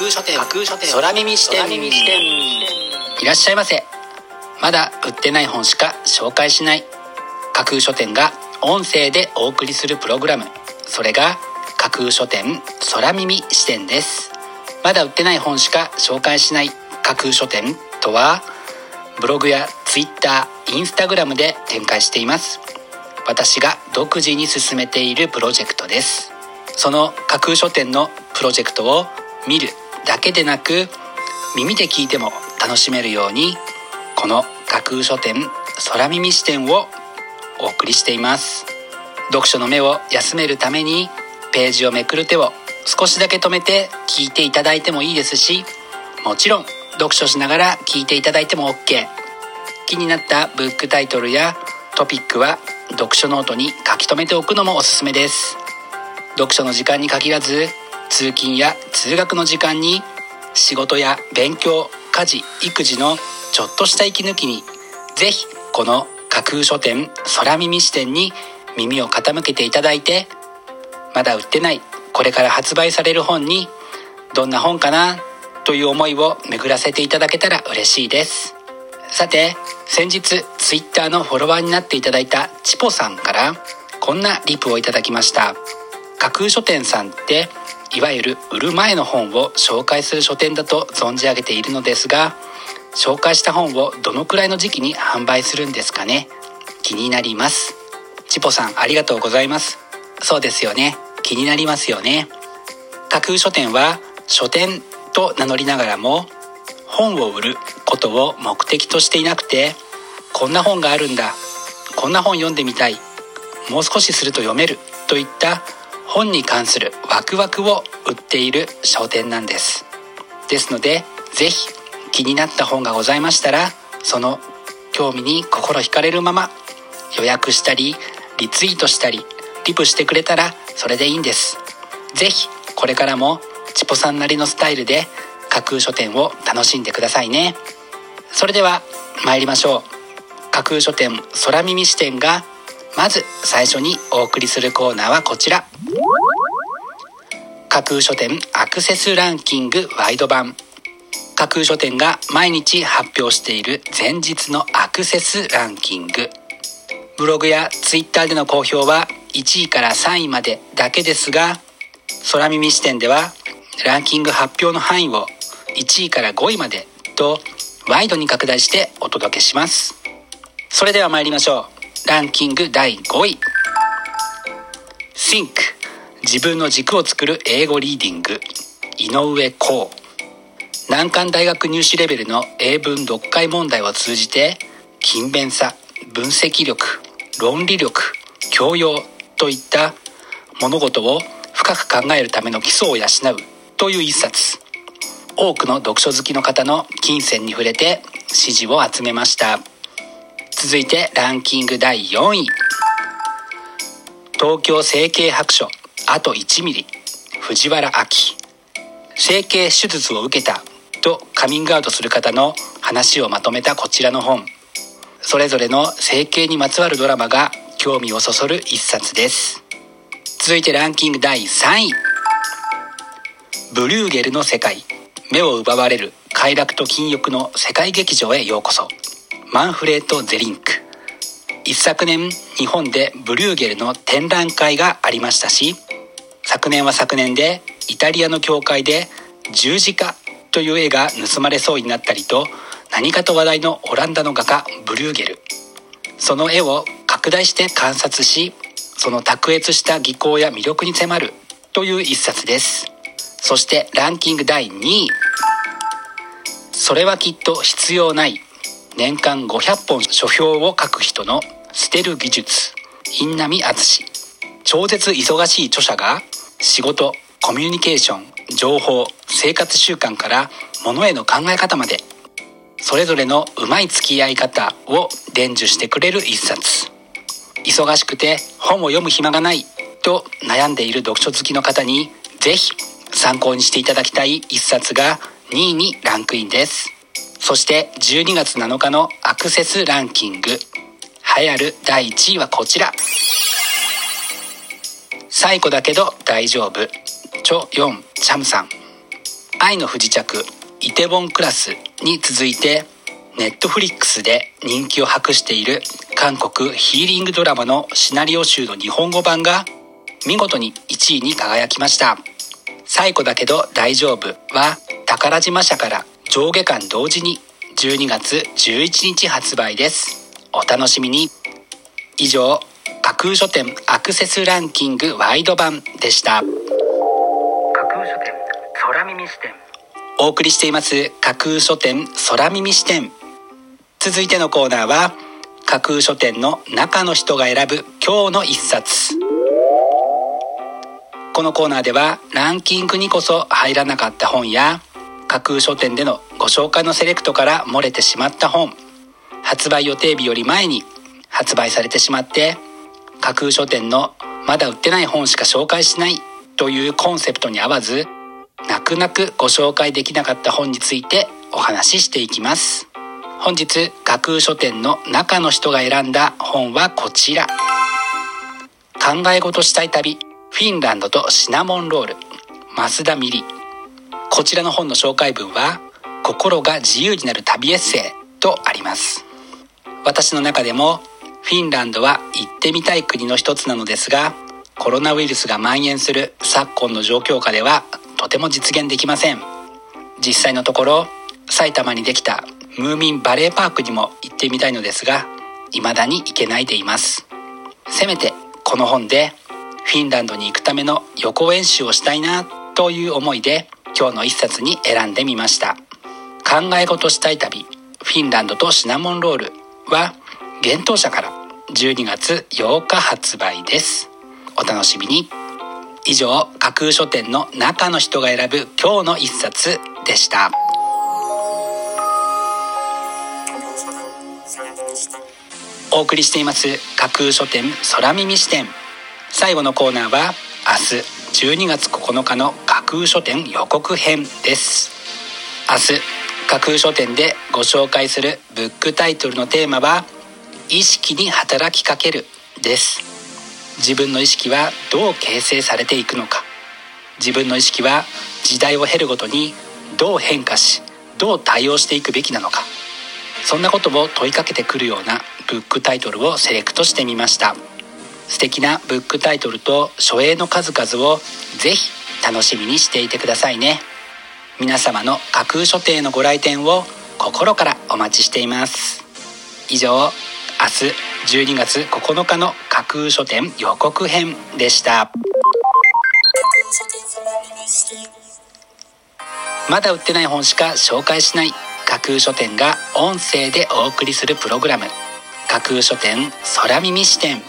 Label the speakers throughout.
Speaker 1: 空書店。書店。空耳視点。いらっしゃいませ。まだ売ってない本しか紹介しない。架空書店が音声でお送りするプログラム。それが架空書店空耳視点です。まだ売ってない本しか紹介しない。架空書店とはブログやツイッターインスタグラムで展開しています。私が独自に進めているプロジェクトです。その架空書店のプロジェクトを見るだけでなく耳で聞いても楽しめるようにこの架空書店空耳視点をお送りしています。読書の目を休めるためにページをめくる手を少しだけ止めて聞いていただいてもいいですしもちろん読書しながら聞いていただいても OK 気になったブックタイトルやトピックは読書ノートに書き留めておくのもおすすめです。読書の時間に限らず通勤や通学の時間に仕事や勉強家事育児のちょっとした息抜きにぜひこの架空書店空耳視点に耳を傾けていただいてまだ売ってないこれから発売される本にどんな本かなという思いを巡らせていただけたら嬉しいです。さて先日 Twitter のフォロワーになっていただいたチポさんからこんなリプをいただきました。架空書店さんっていわゆる売る前の本を紹介する書店だと存じ上げているのですが紹介した本をどのくらいの時期に販売するんですかね？気になります。チポさんありがとうございます。そうですよね。気になりますよね。架空書店は書店と名乗りながらも本を売ることを目的としていなくてこんな本があるんだ。こんな本読んでみたい。もう少しすると読める。といった本に関するワクワクを売っている商店なんです。ですので是非気になった本がございましたらその興味に心惹かれるまま予約したりリツイートしたりリプしてくれたらそれでいいんです。是非これからもチポさんなりのスタイルで架空書店を楽しんでくださいね。それでは参りましょう。架空書店空耳視点がまず最初にお送りするコーナーはこちら。架空書店アクセスランキングワイド版。架空書店が毎日発表している前日のアクセスランキング。ブログやツイッターでの公表は1位から3位までだけですが空耳視点ではランキング発表の範囲を1位から5位までとワイドに拡大してお届けします。それでは参りましょう。ランキング第5位。Think 自分の軸を作る英語リーディング。井上光難関大学入試レベルの英文読解問題を通じて勤勉さ分析力論理力教養といった物事を深く考えるための基礎を養うという一冊。多くの読書好きの方の金銭に触れて支持を集めました。続いてランキング第4位。東京整形白書。あと1ミリ。藤原明整形手術を受けた。とカミングアウトする方の話をまとめたこちらの本。それぞれの整形にまつわるドラマが興味をそそる一冊です。続いてランキング第3位。ブリューゲルの世界。目を奪われる。快楽と禁欲の世界劇場へようこそ。マンフレート・ゼリンク。一昨年日本でブリューゲルの展覧会がありましたし昨年は昨年でイタリアの教会で十字架という絵が盗まれそうになったりと何かと話題のオランダの画家ブリューゲル。その絵を拡大して観察しその卓越した技巧や魅力に迫るという一冊です。そしてランキング第2位。それはきっと必要ない年間500本書評を書く人の捨てる技術印南敦。超絶忙しい著者が仕事コミュニケーション情報生活習慣から物への考え方まで。それぞれのうまい付き合い方を伝授してくれる一冊。忙しくて本を読む暇がないと悩んでいる読書好きの方にぜひ参考にしていただきたい一冊が2位にランクインです。そして12月7日のアクセスランキング。流行る第1位はこちら。最古だけど大丈夫。チョ・ヨン・チャムさん。愛の不時着イテボンクラスに続いてネットフリックスで人気を博している韓国ヒーリングドラマのシナリオ集の日本語版が見事に1位に輝きました。最古だけど大丈夫は宝島社から上下巻同時に12月11日発売です。お楽しみに。以上空書店アクセスランキングワイド版でした。架空書店空耳視点。お送りしています架空書店空耳視点。続いてのコーナーは架空書店の中の人が選ぶ今日の一冊。このコーナーではランキングにこそ入らなかった本や架空書店でのご紹介のセレクトから漏れてしまった本発売予定日より前に発売されてしまって架空書店のまだ売ってない本しか紹介しないというコンセプトに合わず泣く泣くご紹介できなかった本についてお話ししていきます。本日架空書店の中の人が選んだ本はこちら。考え事したい旅フィンランドとシナモンロール。増田ミリ。こちらの本の紹介文は心が自由になる旅エッセイとあります。私の中でもフィンランドは行ってみたい国の一つなのですがコロナウイルスが蔓延する昨今の状況下ではとても実現できません。実際のところ埼玉にできたムーミンバレーパークにも行ってみたいのですが未だに行けないでいます。せめてこの本でフィンランドに行くための予行演習をしたいなという思いで今日の一冊に選んでみました。考え事したい旅フィンランドとシナモンロールは幻冬舎から12月8日発売です。お楽しみに。以上架空書店の中の人が選ぶ今日の一冊でした。お送りしています架空書店空耳視点。最後のコーナーは明日12月9日の架空書店予告編です。明日架空書店でご紹介するブックタイトルのテーマは意識に働きかけるです。自分の意識はどう形成されていくのか。自分の意識は時代を経るごとにどう変化しどう対応していくべきなのか。そんなことを問いかけてくるようなブックタイトルをセレクトしてみました。素敵なブックタイトルと書影の数々をぜひ楽しみにしていてくださいね。皆様の架空書店のご来店を心からお待ちしています。以上明日12月9日の架空書店予告編でした。まだ売ってない本しか紹介しない。架空書店が音声でお送りするプログラム。架空書店空耳視点。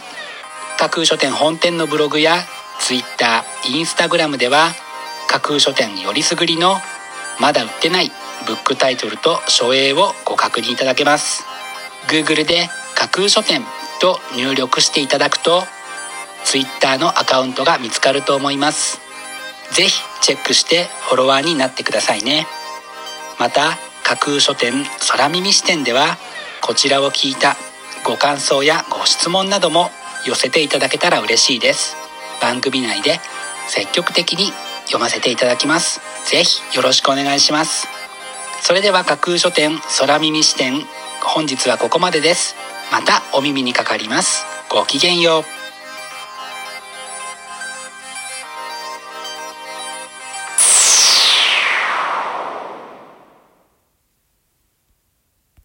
Speaker 1: 架空書店本店のブログや Twitter、Instagram では架空書店よりすぐりのまだ売ってないブックタイトルと書影をご確認いただけます。Google で架空書店と入力していただくと Twitter のアカウントが見つかると思います。ぜひチェックしてフォロワーになってくださいね。また架空書店空耳視点ではこちらを聞いたご感想やご質問なども寄せていただけたら嬉しいです。番組内で積極的に読ませていただきます。ぜひよろしくお願いします。それでは架空書店空耳視点本日はここまでです。またお耳にかかります。ごきげんよう。